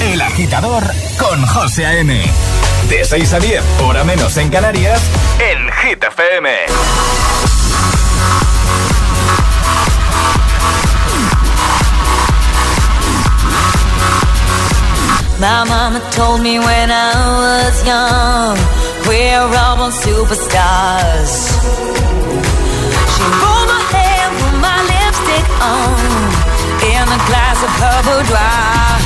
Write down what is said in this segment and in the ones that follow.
El agitador con José A.M. De 6 a 10, hora menos en Canarias, en Hit FM. My mama told me when I was young, we're all born superstars. She rolled my hair, put my lipstick on, in a glass of her boudoir.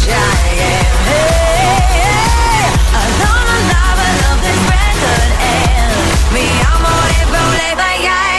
H I love my life, I love this record, and me, I'm on it, problema, yes.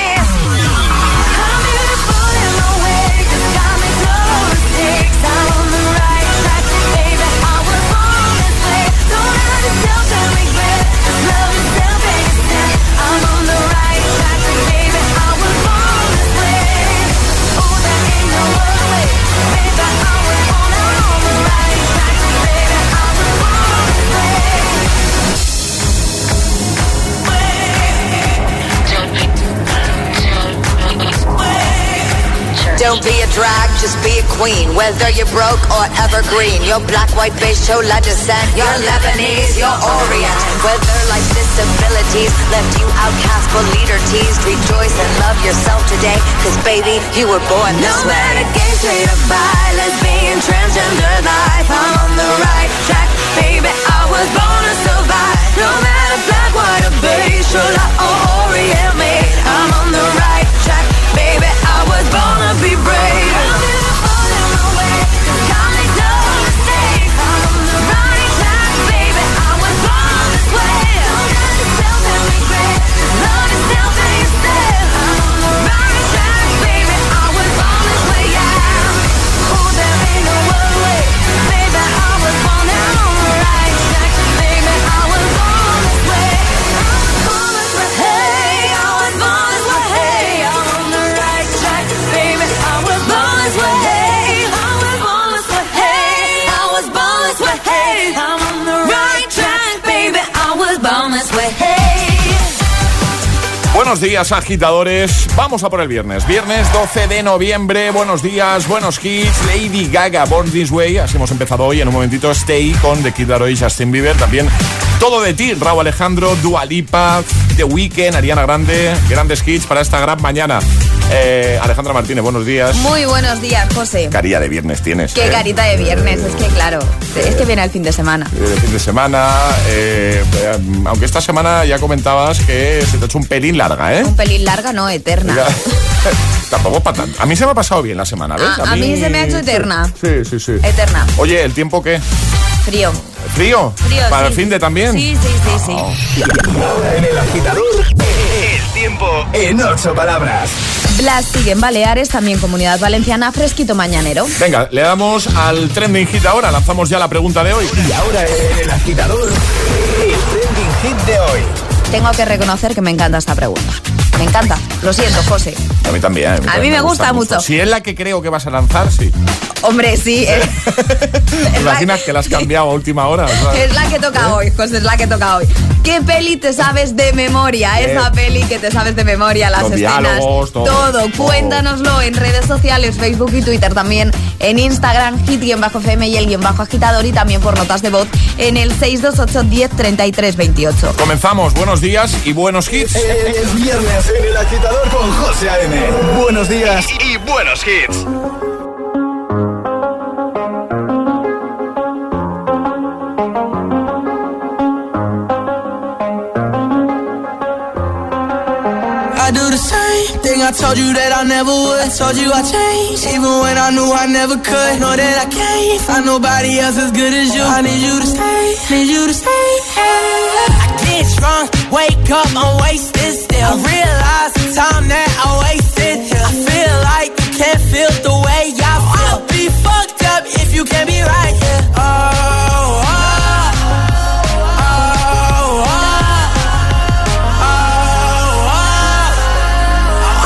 Don't be a drag, just be a queen. Whether you're broke or evergreen, you're black, white, beige, chola descent. You're Lebanese, you're Orient. Whether life's disabilities left you outcast but leader teased, rejoice and love yourself today. Cause baby, you were born this No way. matter gay, straight or bi, lesbian, transgender life, I'm on the right track, baby. I was born to survive. No matter black, white or beige, chola or Orient me, I'm on the right track, baby. I was born to be brave. Días, agitadores. Vamos a por el viernes. Viernes 12 de noviembre. Buenos días, buenos hits. Lady Gaga, Born This Way. Así hemos empezado hoy. En un momentito, Stay con The Kid Laroi y Justin Bieber. También todo de ti. Raúl Alejandro, Dua Lipa, The Weeknd, Ariana Grande. Grandes hits para esta gran mañana. Eh, Alejandra Martínez, buenos días. Muy buenos días, José. Carilla de viernes tienes. Qué ¿eh? carita de viernes, es que claro, es que viene el fin de semana. Eh, fin de semana, eh, eh, aunque esta semana ya comentabas que se te ha hecho un pelín larga, ¿eh? Un pelín larga, no eterna. Tampoco para tanto. A mí se me ha pasado bien la semana, ¿ves? Ah, a mí se me ha hecho eterna. Sí, sí, sí. Eterna. Oye, ¿el tiempo qué? Frío. ¿Frío? Frío, ¿Para sí. el fin de también? Sí, sí, sí, sí. En el agitador, el tiempo en ocho palabras. Blas sigue en Baleares, también Comunidad Valenciana, fresquito mañanero. Venga, le damos al trending hit ahora. Lanzamos ya la pregunta de hoy. Y ahora el agitador, el trending hit de hoy. Tengo que reconocer que me encanta esta pregunta. Me encanta. Lo siento, José. A mí también. A mí me gusta mucho. Si es la que creo que vas a lanzar, sí. Hombre, sí. eh. ¿Te imaginas que la has cambiado a última hora? Es la que toca hoy, José, es la que toca hoy. ¿Qué peli te sabes de memoria? Eh. Esa peli que te sabes de memoria, las Los escenas, diálogos, todo. todo. Cuéntanoslo en redes sociales, Facebook y Twitter, también en Instagram, hit-fm y el guion bajo agitador y también por notas de voz en el 628 10 33 28. Comenzamos. Buenos días y buenos hits. Es viernes en el agitador con José A.M. Buenos días y buenos hits. I do the same thing I told you that I never would. I told you I changed, even when I knew I never could. Know that I can't find nobody else as good as you. I need you to stay, need you to stay. I get drunk, wake up, I'm wasted. I realize the time that I wasted. I feel like can't feel the way. I'll be fucked up if you can't be right here. Oh, oh, oh, oh.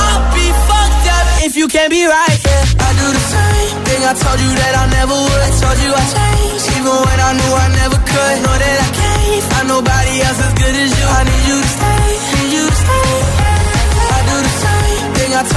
I'll be fucked up if you can't be right. Yeah. I do the same thing I told you that I never would. I told you I changed, even when I knew I never could. Know that I can't find nobody else as good as you. I need you to stay,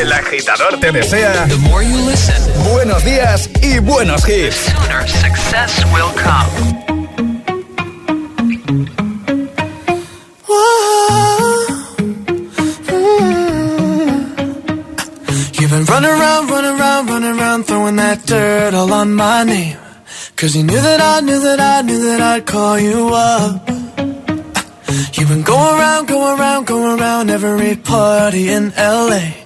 El agitador te desea The more you listen, buenos días y buenos hits. sooner success will come. You've been running around, running around, running around, throwing that dirt all on my name. Cause you knew that I knew that I knew that I'd call you up. You've been going around, going around, going around every party in LA.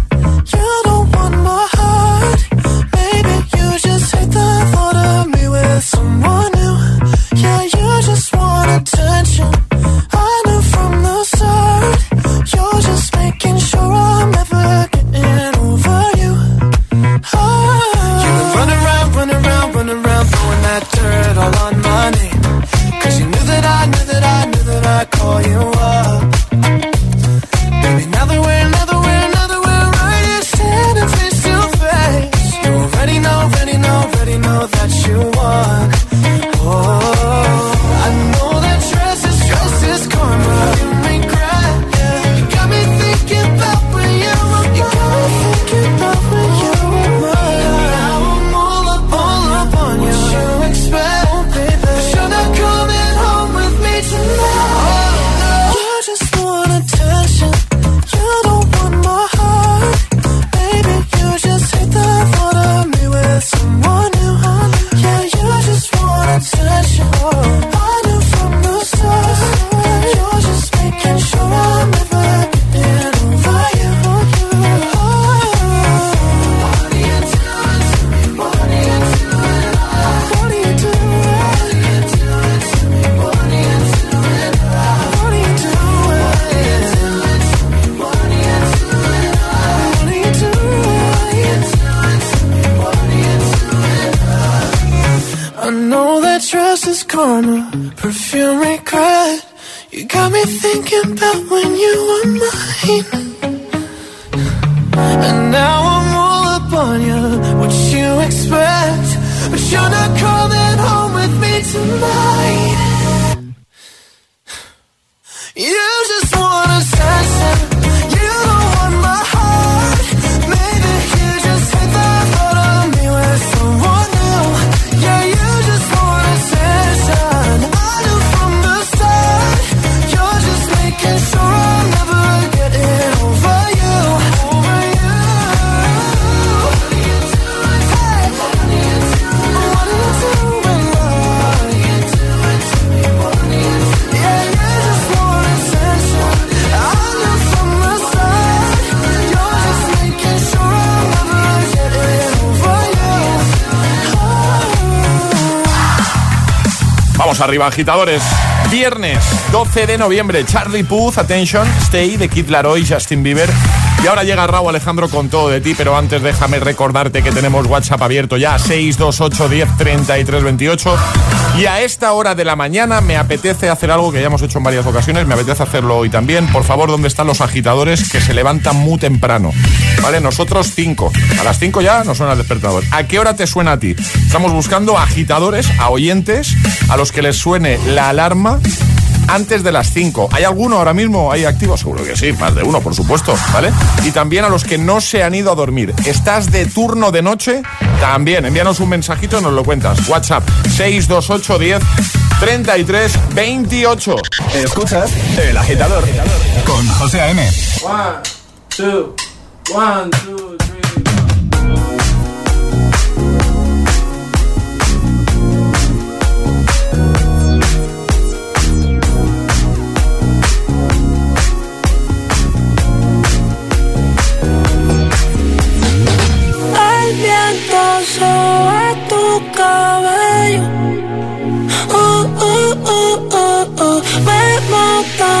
Someone new. Yeah, you just want attention. Arriba, agitadores. Viernes 12 de noviembre, Charlie Puth, Attention, Stay de Kid Laroi, Justin Bieber. Y ahora llega Raúl Alejandro con todo de ti, pero antes déjame recordarte que tenemos WhatsApp abierto ya, 628 10 33 28. Y a esta hora de la mañana me apetece hacer algo que ya hemos hecho en varias ocasiones, me apetece hacerlo hoy también. Por favor, ¿dónde están los agitadores que se levantan muy temprano? ¿Vale? Nosotros 5. A las 5 ya nos suena el despertador. ¿A qué hora te suena a ti? Estamos buscando agitadores, a oyentes, a los que les suene la alarma antes de las 5. ¿Hay alguno ahora mismo ahí activo? Seguro que sí, más de uno, por supuesto, ¿vale? Y también a los que no se han ido a dormir. ¿Estás de turno de noche? También, envíanos un mensajito y nos lo cuentas. WhatsApp 628 10 33 28. Escuchas El Agitador con José A.M. One, two, one, two, Me matan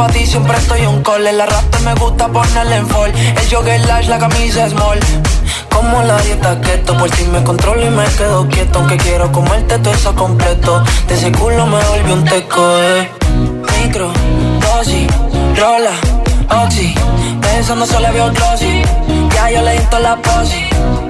Sabes que pa' ti siempre estoy un call. El arrastre me gusta ponerle en fall. El jogger lash, la camisa small. Como la dieta keto, por ti me controlo y me quedo quieto. Aunque quiero comerte todo eso completo. De ese culo me volvió un teco, eh. Micro, dosis, rola, oxi. Pensando solo veo glossy. Ya yo le la posi.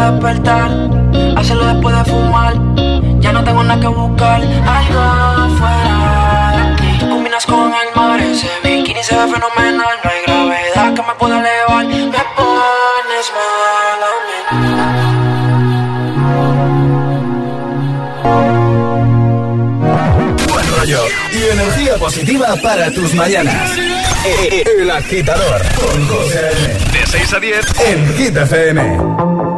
despertar, hacerlo después de fumar. Ya no tengo nada que buscar, algo fuera de. Combinas con el mar, ese bikini se ve fenomenal. No hay gravedad que me pueda elevar, me pones mal a mí. Buen rollo y energía positiva para tus mañanas. El agitador con José De 6 a 10 en Hit FM.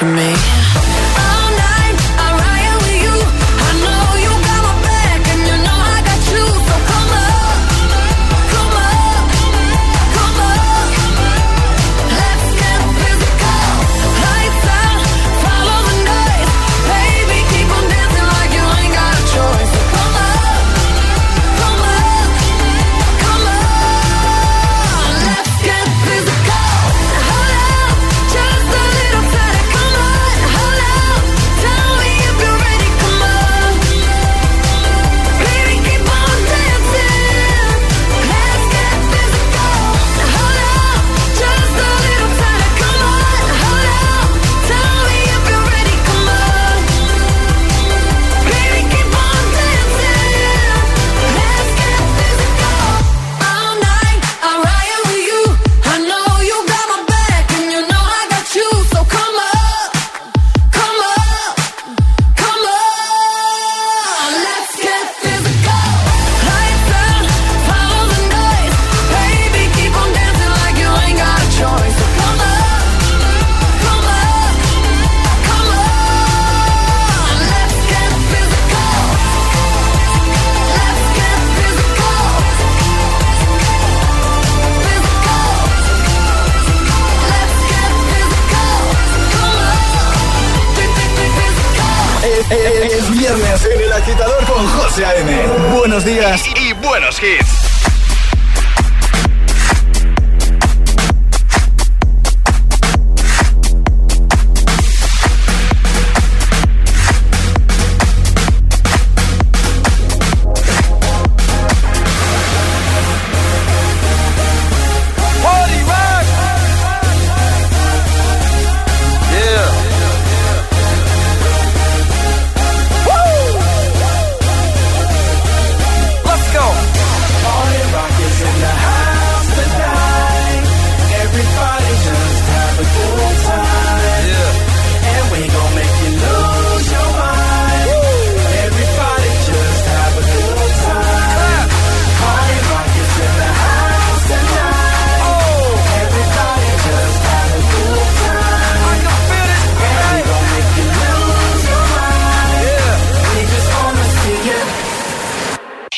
to me.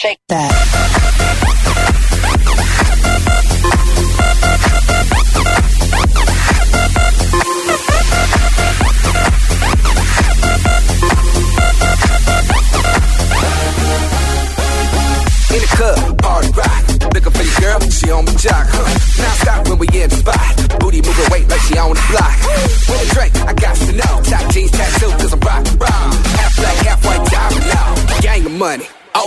shake that.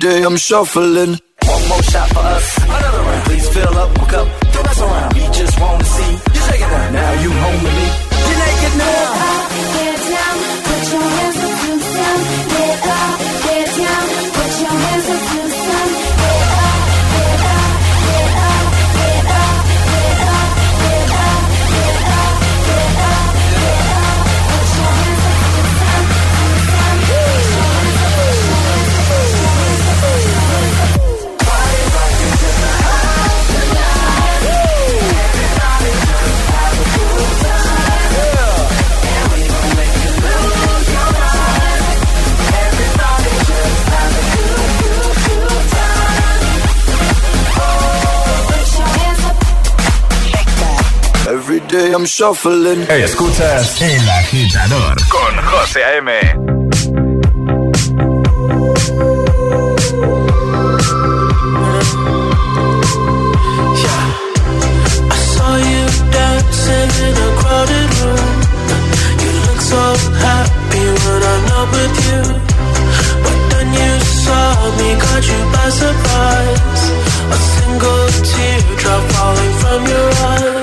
day I'm shuffling. One more shot for us, another round. Please fill up, a cup, Don't mess around. We just wanna see you shaking now. Now you home with me. I'm shuffling. Escuchas El Agitador con José A.M. Yeah. I saw you dancing in a crowded room. You look so happy when I'm not with you. But then you saw me, you. A single teardrop falling from your eyes.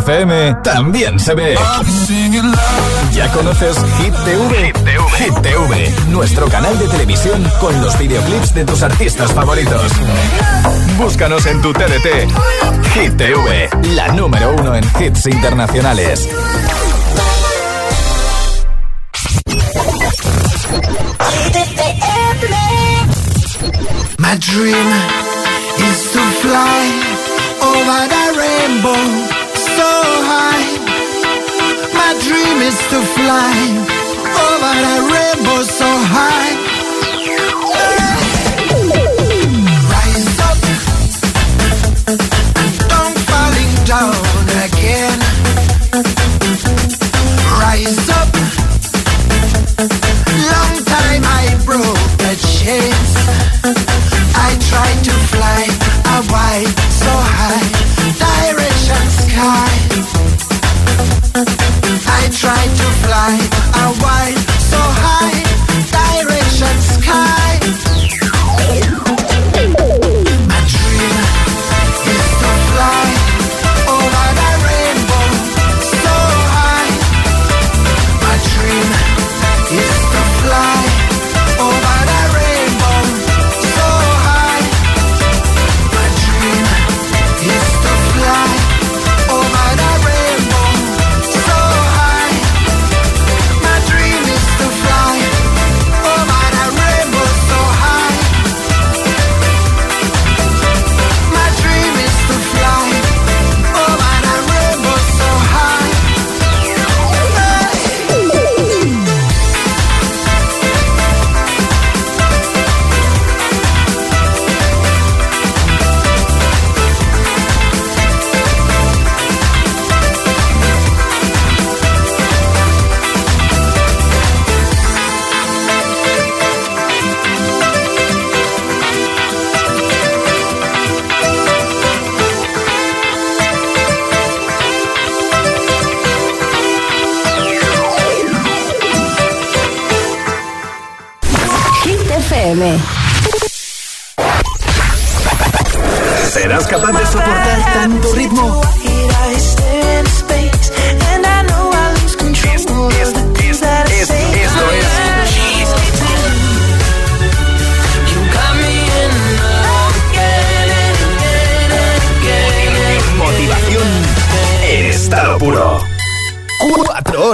FM también se ve. ¿Ya conoces Hit TV? Hit TV? Nuestro canal de televisión con los videoclips de tus artistas favoritos. Búscanos en tu TDT. Hit TV, la número uno en hits internacionales. My dream is to fly over the rainbow. so high. My dream is to fly over that rainbow so high. Rise up, don't falling down again. Rise up.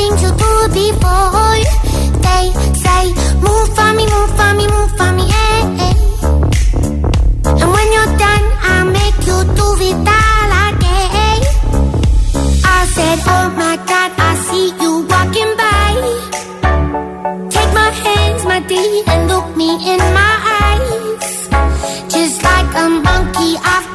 Things you do before they say, Move for me, move for me, move for me, hey, hey. And when you're done, I'll make you do it all again. I said, Oh my god, I see you walking by. Take my hands, my dear, and look me in my eyes. Just like a monkey, I've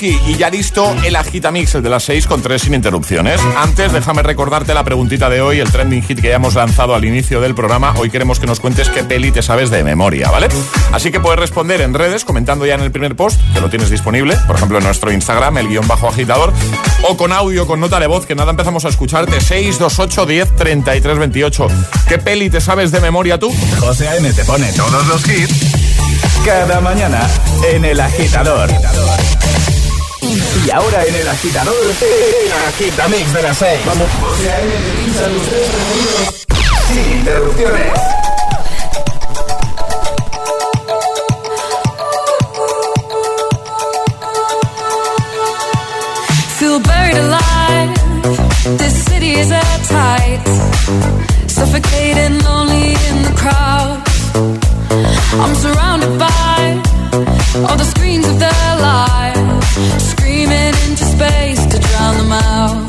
Y ya listo el Agitamix, el de las 6 con 3 sin interrupciones. Antes, déjame recordarte la preguntita de hoy, el trending hit que ya hemos lanzado al inicio del programa. Hoy queremos que nos cuentes qué peli te sabes de memoria, ¿vale? Así que puedes responder en redes, comentando ya en el primer post, que lo tienes disponible, por ejemplo en nuestro Instagram, el guion bajo agitador, o con audio, con nota de voz, que nada empezamos a escucharte. 628 10 33 28. ¿Qué peli te sabes de memoria tú? José A.M. te pone todos los hits cada mañana en el agitador. Y ahora en el agitador, el agitamix de las 6. Vamos. José A.M. sin interrupciones. Feel buried alive. This city is at tight. Suffocating, lonely in the crowd. I'm surrounded by all the screens of their lives, screaming into space to drown them out.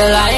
Till I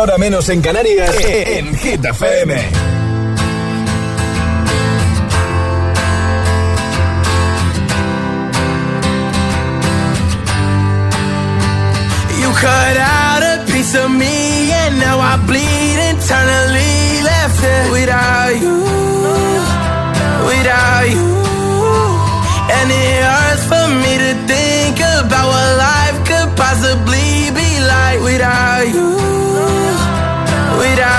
hora menos en Canarias, en Hit FM. You cut out a piece of me and now I bleed internally left it without you, without you. And it hurts for me to think about what life could possibly be like without you.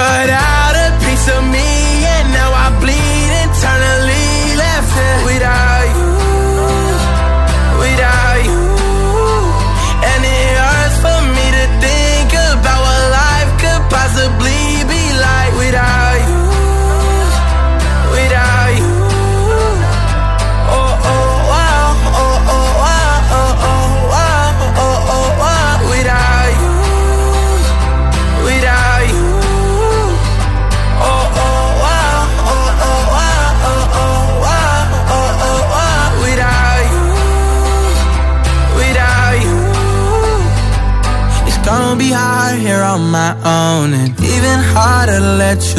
cut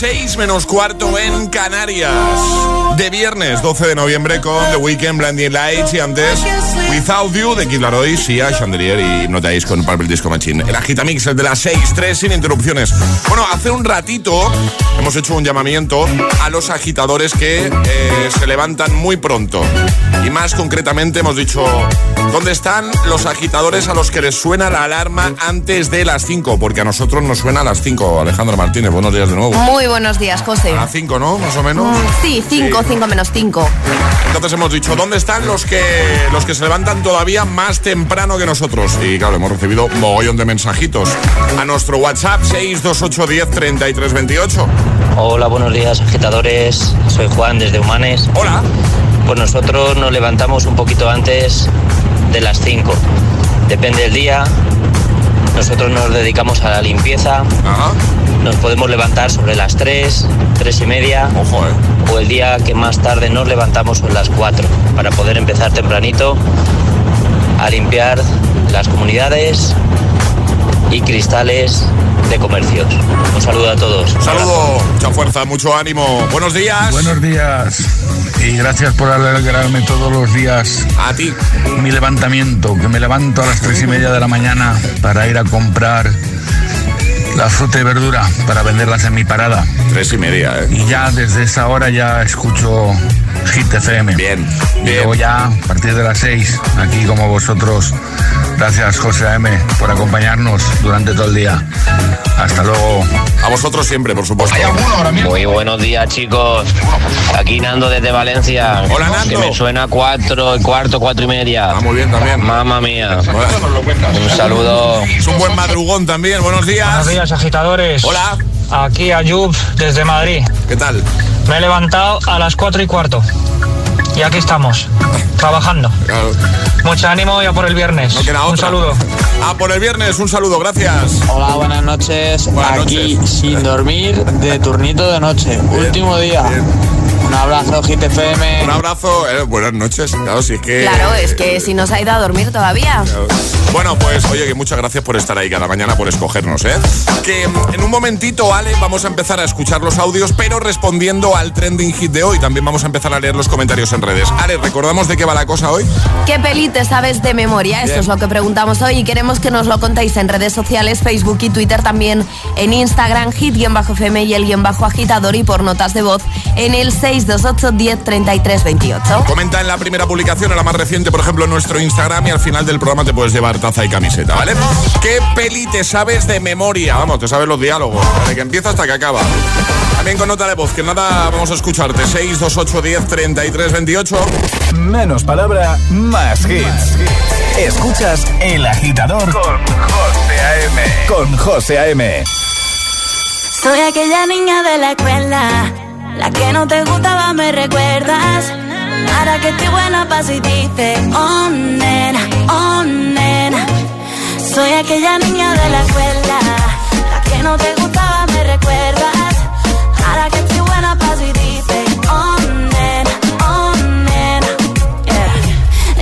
6 menos cuarto en Canarias. De viernes 12 de noviembre con The Weekend, Blinding Lights y antes Without You de Kid Laroi, Sia, Chandelier y Notáis con Purple Disco Machine. El agitamix el de las 6, 3 sin interrupciones. Bueno, hace un ratito hemos hecho un llamamiento a los agitadores que eh, se levantan muy pronto. Y más concretamente hemos dicho, ¿dónde están los agitadores a los que les suena la alarma antes de las 5? Porque a nosotros nos suena a las 5. Alejandro Martínez, buenos días de nuevo. Muy buenos días, José. A las 5, ¿no? Más o menos. Sí, 5, 5 menos 5. Entonces hemos dicho, ¿dónde están los que los que se levantan todavía más temprano que nosotros? Y claro, hemos recibido mogollón de mensajitos a nuestro WhatsApp 628103328. Hola, buenos días agitadores. Soy Juan desde Humanes. Hola. Pues nosotros nos levantamos un poquito antes de las 5. Depende del día. Nosotros nos dedicamos a la limpieza. Ajá. Nos podemos levantar sobre las 3, 3 y media. Ojo, eh. O el día que más tarde nos levantamos son las 4 para poder empezar tempranito a limpiar las comunidades y cristales de comercios. Un saludo a todos. Un saludo, mucha fuerza, mucho ánimo. Buenos días. Buenos días y gracias por alegrarme todos los días A ti. mi levantamiento, que me levanto a las tres y media de la mañana para ir a comprar la fruta y verdura para venderlas en mi parada. Tres y media, eh. Y ya desde esa hora ya escucho Hit FM. Bien, Y bien. luego ya a partir de las seis, aquí como vosotros. Gracias José AM por acompañarnos durante todo el día. Hasta luego. A vosotros siempre, por supuesto. Muy buenos días, chicos. Aquí Nando desde Valencia. Hola, Nando. Que me suena cuatro, cuarto, cuatro y media. Ah, muy bien también. Mamma mía. Bueno, Un saludo. Es un buen madrugón también. Buenos días. Buenos días, agitadores. Hola. Aquí Ayub desde Madrid. ¿Qué tal? Me he levantado a las 4 y cuarto. Y aquí estamos, trabajando. Claro, Mucho ánimo y a por el viernes. no queda Un otra. saludo. Ah, por el viernes, un saludo, gracias. Hola, buenas noches. Buenas Aquí noches. sin dormir de turnito de noche. Último día. bien. Un abrazo, GTFM. Un abrazo, eh, buenas noches. Claro, si es que. Claro, es que si no se ha ido a dormir todavía. Bueno, pues oye, que muchas gracias por estar ahí cada mañana, por escogernos, ¿eh? Que mm, en un momentito, Ale, vamos a empezar a escuchar los audios, pero respondiendo al trending hit de hoy. También vamos a empezar a leer los comentarios en redes. Ale, ¿recordamos de qué va la cosa hoy? ¿Qué peli te sabes de memoria? Esto es lo que preguntamos hoy y queremos que nos lo contéis en redes sociales, Facebook y Twitter, también en Instagram, hit-fm y el guion bajo agitador y por notas de voz en el 628 10 33 28. Comenta en la primera publicación, en la más reciente, por ejemplo, en nuestro Instagram y al final del programa te puedes llevar taza y camiseta, ¿vale? ¿Qué peli te sabes de memoria? Vamos, te sabes los diálogos, desde que empieza hasta que acaba. También con nota de voz, que nada vamos a escucharte. 628 10 33 28. Menos palabra, más hits. Escuchas El Agitador con José A.M. Con José A.M. Soy aquella niña de la escuela, la que no te gustaba, me recuerdas. Ahora que estoy buena, paso y dice, oh nena, oh nena. Soy aquella niña de la escuela, la que no te gustaba, me recuerdas. Ahora que estoy buena, paso y dice, oh nena, oh nena. Yeah.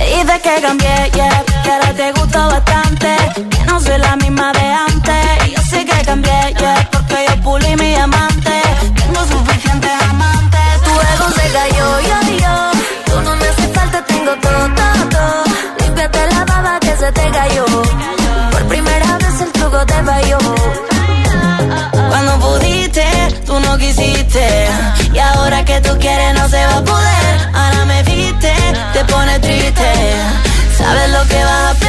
Dices que cambié, yeah, que ahora te gusto bastante. Que no soy la misma de antes. Y yo sé que cambié, yeah, porque yo pulí mi amante. tengo todo, todo, todo. Límpiate la baba que se te cayó. Por primera vez el truco te falló. Cuando pudiste, tú no quisiste. Y ahora que tú quieres no se va a poder. Ahora me viste, te pone triste. Sabes lo que vas a hacer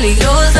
Peligrosa y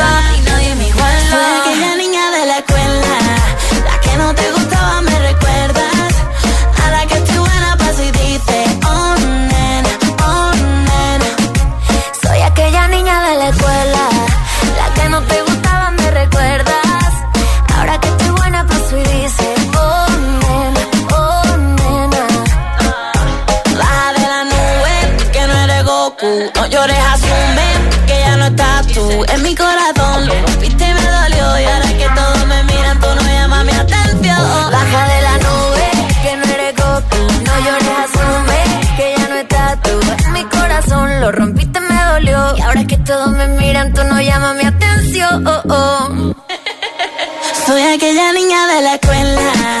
tú. En mi corazón lo rompiste y me dolió. Y ahora que todos me miran, tú no llamas mi atención. Baja de la nube, que no eres Goku. No llores, asume que ya no estás tú. En mi corazón lo rompiste, me dolió. Y ahora que todos me miran, tú no llamas mi atención. Soy aquella niña de la escuela,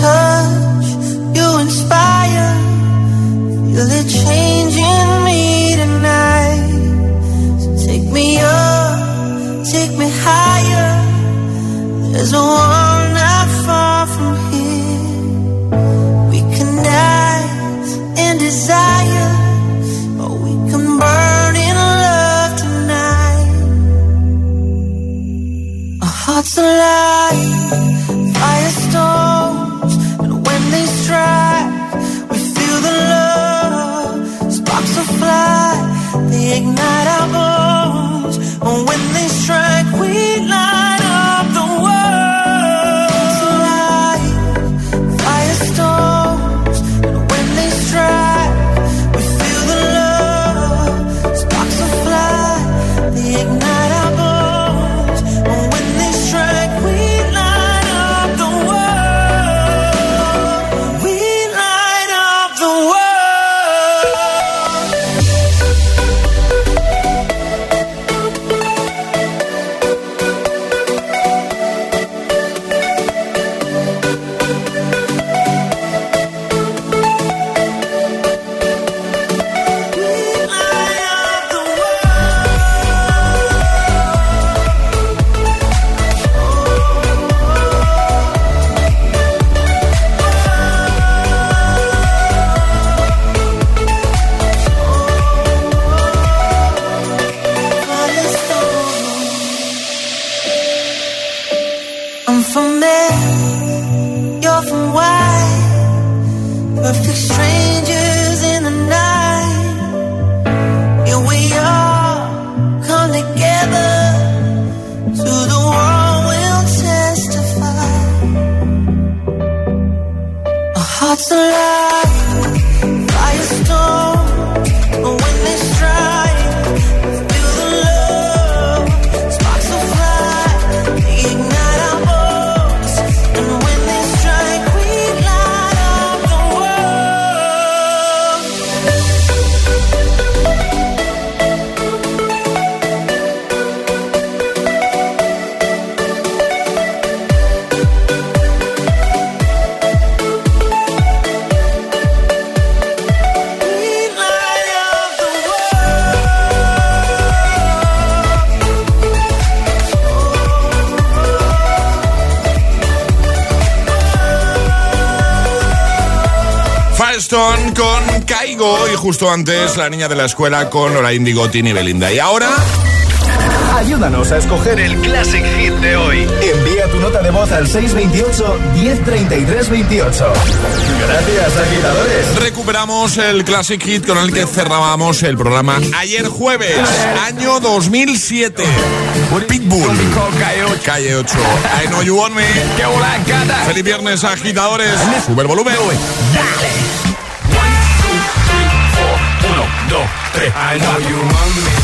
Touch, you inspire. Feel it changing me tonight. So take me up, take me higher. There's a justo antes la niña de la escuela con Laura Indigo, Tini Belinda. Y ahora... Ayúdanos a escoger el Classic Hit de hoy. Envía tu nota de voz al 628 1033 28. Gracias, agitadores. Recuperamos el Classic Hit con el que cerrábamos el programa ayer jueves, año 2007. Pitbull. Calle 8. I know you want me. Feliz viernes, agitadores. Sube el volumen. Dale. Dos, tres. I know you.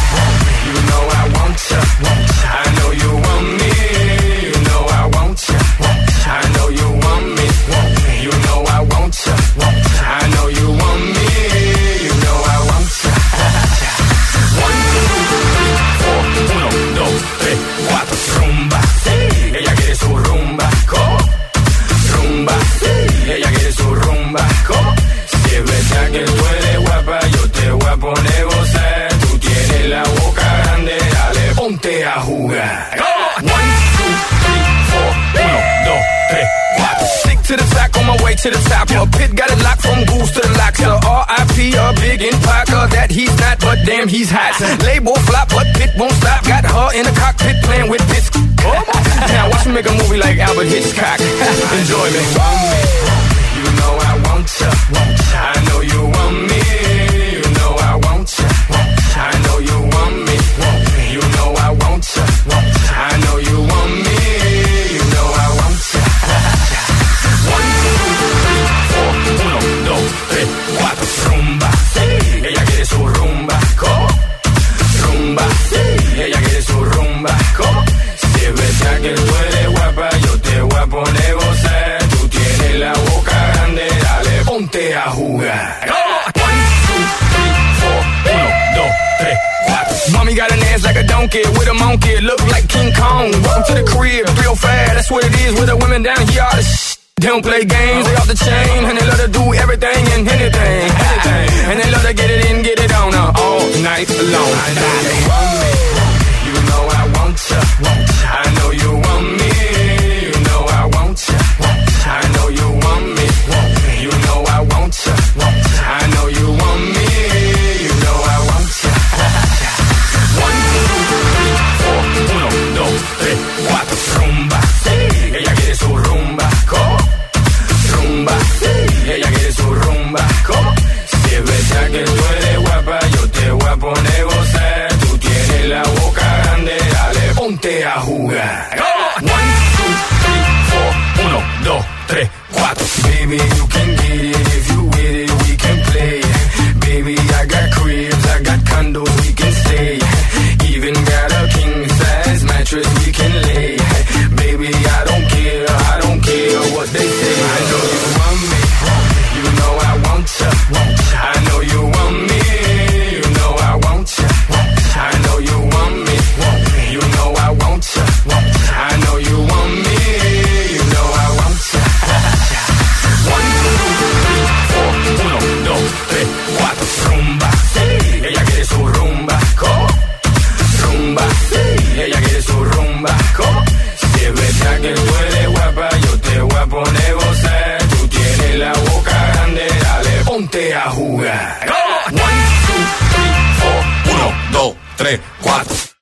Ponte a jugar. One, two, three, four. Uno, dos, tres, cuatro. Stick to the track on my way to the top. Your pit got it locked from goose to the lock. Tell R.I.P. a big in Parker that he's not, but damn he's hot. Label flop, but pit won't stop. Got her in the cockpit playing with bits. now watch me make a movie like Albert Hitchcock. Enjoy me. You know I want ya. I know you want me. Poner gozar. Tú tienes la boca grande, dale, ponte a jugar. One, two, three, four. Mommy got an ass like a donkey with a monkey. Look like King Kong. Welcome to the crib, real fast. That's what it is with the women down here. All the sh- they don't play games, they off the chain, and they love to do everything and anything. and they love to get it in, get it on uh, all night long. I know you want you know I want ya. I que tú eres guapa, yo te voy a poner gozar. Tú tienes la boca grande, dale, ponte a jugar. One, two, three, four, uno, dos, tres, cuatro. Baby, you can get it if you ponte a jugar. 1, 2, 3, 4.